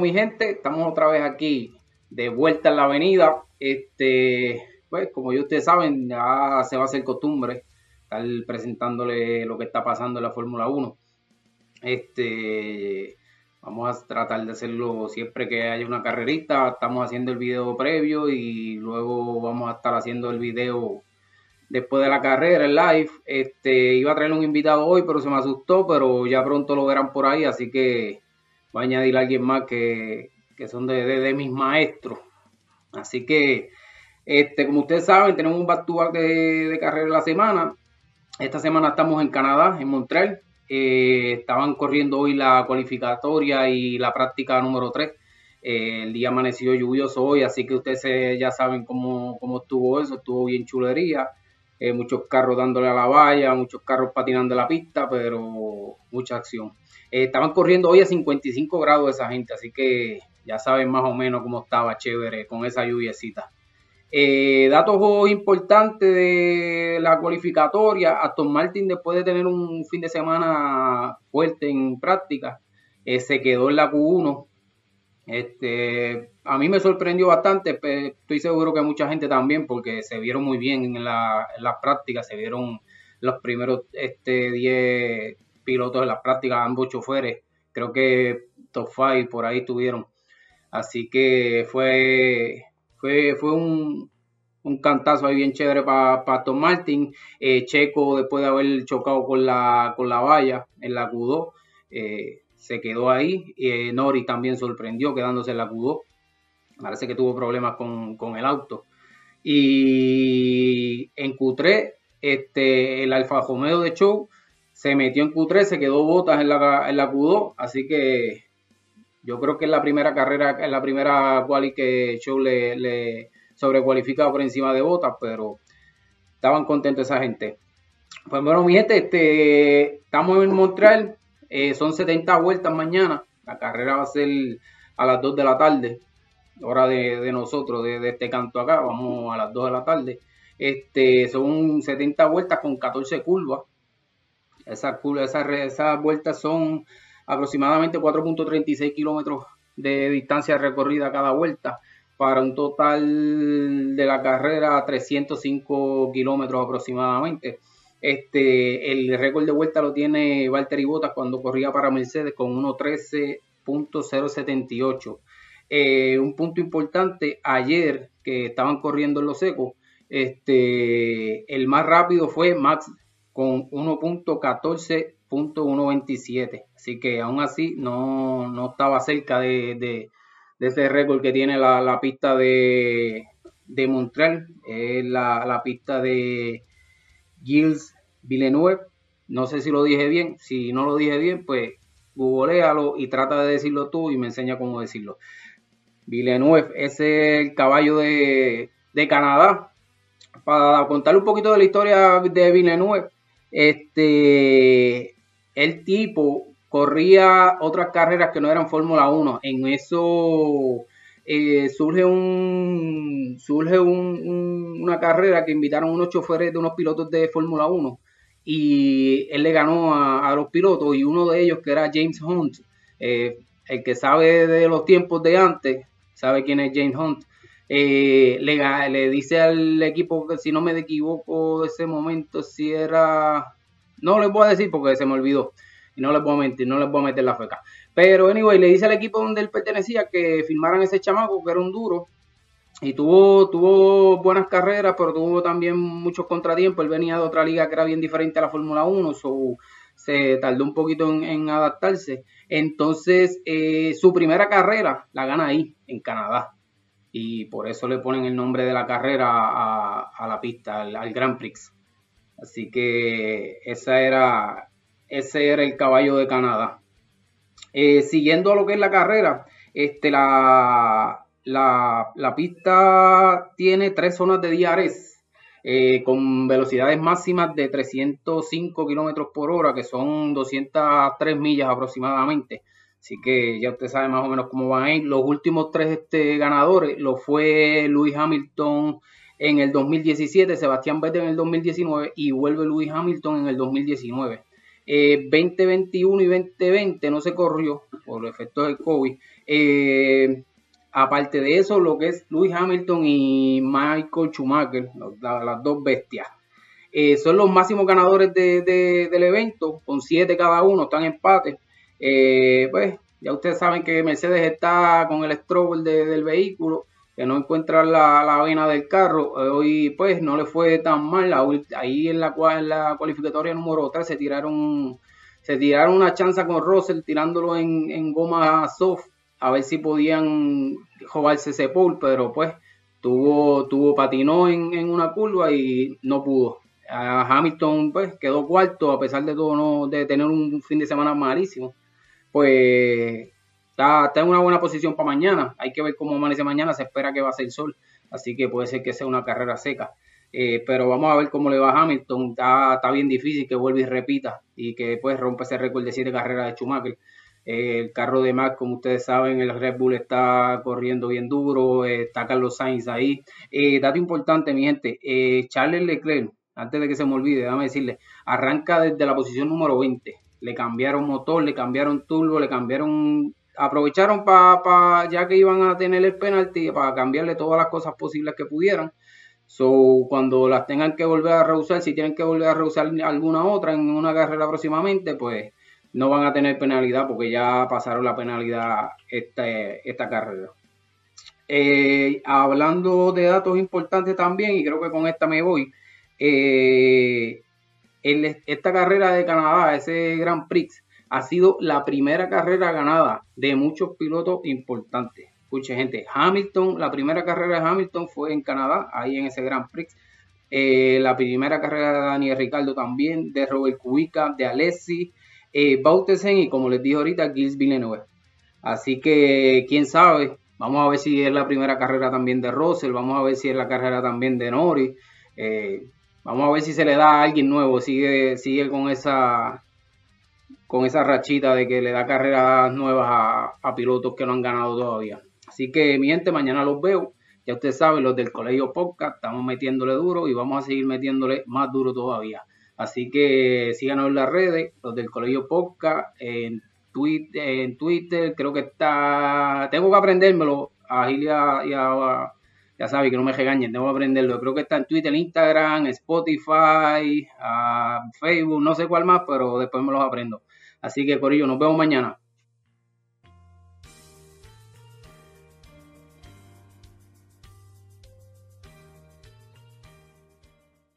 mi gente, estamos otra vez aquí de vuelta en la avenida. Este, pues, como ya ustedes saben, ya se va a hacer costumbre estar presentándole lo que está pasando en la Fórmula 1. Este, vamos a tratar de hacerlo siempre que haya una carrerita. Estamos haciendo el video previo y luego vamos a estar haciendo el video después de la carrera, el live. Este, iba a traer un invitado hoy, pero se me asustó, pero ya pronto lo verán por ahí, así que va a añadir a alguien más que, son de, mis maestros. Así que, este, como ustedes saben, tenemos un back to back de, de carrera la semana. Esta semana estamos en Canadá, en Montreal. Eh, estaban corriendo hoy la cualificatoria y la práctica número 3. Eh, el día amaneció lluvioso hoy, así que ustedes ya saben cómo, cómo estuvo eso. Estuvo bien chulería. Eh, muchos carros dándole a la valla, muchos carros patinando la pista, pero mucha acción. Eh, estaban corriendo hoy a 55 grados esa gente, así que ya saben más o menos cómo estaba chévere con esa lluviecita. Eh, datos importantes de la cualificatoria, Aston Martin después de tener un fin de semana fuerte en práctica, se quedó en la Q1 este, a mí me sorprendió bastante, pero estoy seguro que mucha gente también, porque se vieron muy bien en, la, las prácticas, se vieron los primeros este, 10 pilotos de las prácticas, ambos choferes, creo que top 5 por ahí tuvieron. Así que fue, fue, un, cantazo ahí bien chévere para pa Tom Martin. Eh, Checo, después de haber chocado con la, valla en la Q2, eh, se quedó ahí. Eh, Nori también sorprendió quedándose en la Q2. Parece que tuvo problemas con, el auto. Y en Q3, este, el Alfa Romeo de Show se metió en Q3, se quedó botas en la, en la Q2. Así que yo creo que es la primera carrera, es la primera quali que Show le, le sobrecualifica por encima de botas, pero estaban contentos esa gente. Pues bueno, mi gente, este, estamos en Montreal, eh, son 70 vueltas mañana. La carrera va a ser a las 2 de la tarde, hora de, nosotros, de, este canto acá. Vamos a las 2 de la tarde. Este, son 70 vueltas con 14 curvas. Esas, esas vueltas son aproximadamente 4.36 kilómetros de distancia recorrida cada vuelta para un total de la carrera 305 kilómetros aproximadamente. Este, el récord de vuelta lo tiene Valtteri Bottas cuando corría para Mercedes con 1.13.078. Eh, un punto importante, ayer que estaban corriendo en los secos, este, el más rápido fue Max con 1.14.127. Así que aún así no, estaba cerca de, ese récord que tiene la, pista de, de Montreal, es la pista de Gilles Villeneuve. No sé si lo dije bien. Si no lo dije bien, pues googlealo y trata de decirlo tú y me enseña cómo decirlo. Villeneuve es el caballo de, Canadá. Para contar un poquito de la historia de Villeneuve, este, el tipo corría otras carreras que no eran Fórmula 1. En eso eh, surge un surge una carrera que invitaron unos choferes de unos pilotos de Fórmula 1 y él le ganó a, los pilotos y uno de ellos que era James Hunt, eh, el que sabe de los tiempos de antes, sabe quién es James Hunt, eh, le, le, dice al equipo que si no me equivoco ese momento si era, no les voy a decir porque se me olvidó y no les voy a mentir, no les a meter la feca. Pero anyway, le dice al equipo donde él pertenecía que firmaran ese chamaco que era un duro y tuvo, tuvo buenas carreras, pero tuvo también muchos contratiempos. Él venía de otra liga que era bien diferente a la Fórmula 1, so, se tardó un poquito en, adaptarse. Entonces, eh, su primera carrera la gana ahí, en Canadá. Y por eso le ponen el nombre de la carrera a, la pista, al, Grand Prix. Así que esa era, ese era el caballo de Canadá. Eh, siguiendo lo que es la carrera, este, la, la, pista tiene tres zonas de diares eh, con velocidades máximas de 305 kilómetros por hora, que son 203 millas aproximadamente. Así que ya usted sabe más o menos cómo van a ir. Los últimos tres este, ganadores lo fue Lewis Hamilton en el 2017, Sebastián Vettel en el 2019 y vuelve Lewis Hamilton en el 2019. 2021 eh, y 2020 no se corrió por efectos del COVID Eh, aparte de eso, lo que es Lewis Hamilton y Michael Schumacher, las dos bestias. Eh, son los máximos ganadores del evento, con siete cada uno, están en empate. Pues ya ustedes saben que Mercedes está con el stroke del vehículo, que no encuentra la, la vena del carro. Hoy pues no le fue tan mal. ahí en la, en la cualificatoria número 3 se tiraron se tiraron una chanza con Russell tirándolo en, goma soft a ver si podían jobarse ese pole, pero pues tuvo, tuvo patinó en, una curva y no pudo. Hamilton pues quedó cuarto a pesar de todo no, de tener un fin de semana malísimo. Pues está, en una buena posición para mañana. Hay que ver cómo amanece mañana. Se espera que va a ser sol. Así que puede ser que sea una carrera seca. Eh, pero vamos a ver cómo le va a Hamilton. Está, bien difícil que vuelva y repita y que pues rompa ese récord de siete carreras de Schumacher. Eh, el carro de Max, como ustedes saben, el Red Bull está corriendo bien duro. Eh, está Carlos Sainz ahí. dato importante, mi gente. Charles Leclerc, antes de que se me olvide, déjame decirle, arranca desde la posición número 20. Le cambiaron motor, le cambiaron turbo, le cambiaron aprovecharon para, ya que iban a tener el penalti, para cambiarle todas las cosas posibles que pudieran. Cuando las tengan que volver a reusar, si tienen que volver a reusar alguna otra en una carrera próximamente, pues no van a tener penalidad porque ya pasaron la penalidad este, esta carrera. Eh, hablando de datos importantes también, y creo que con esta me voy, eh, esta carrera de Canadá, ese Grand Prix, ha sido la primera carrera ganada de muchos pilotos importantes. Escuche, gente, Hamilton, la primera carrera de Hamilton fue en Canadá, ahí en ese Grand Prix. Eh, la primera carrera de Daniel Ricardo también, de Robert Kubica, de Alessi, eh, Bautesen y como les dije ahorita, Gilles Villeneuve. Así que, quién sabe, vamos a ver si es la primera carrera también de Russell, vamos a ver si es la carrera también de Nori. Eh, vamos a ver si se le da a alguien nuevo, sigue, sigue con esa con esa rachita de que le da carreras nuevas a, a pilotos que no han ganado todavía. Así que, mi gente, mañana los veo. Ya ustedes saben, los del Colegio Podcast, estamos metiéndole duro y vamos a seguir metiéndole más duro todavía. Así que síganos en las redes, los del Colegio Podcast, en Twitter, en Twitter creo que está, tengo que aprendérmelo, a Gil y a, ya saben que no me regañen, que aprenderlo. Creo que está en Twitter, Instagram, Spotify, Facebook, no sé cuál más, pero después me los aprendo. Así que, Corillo, nos vemos mañana.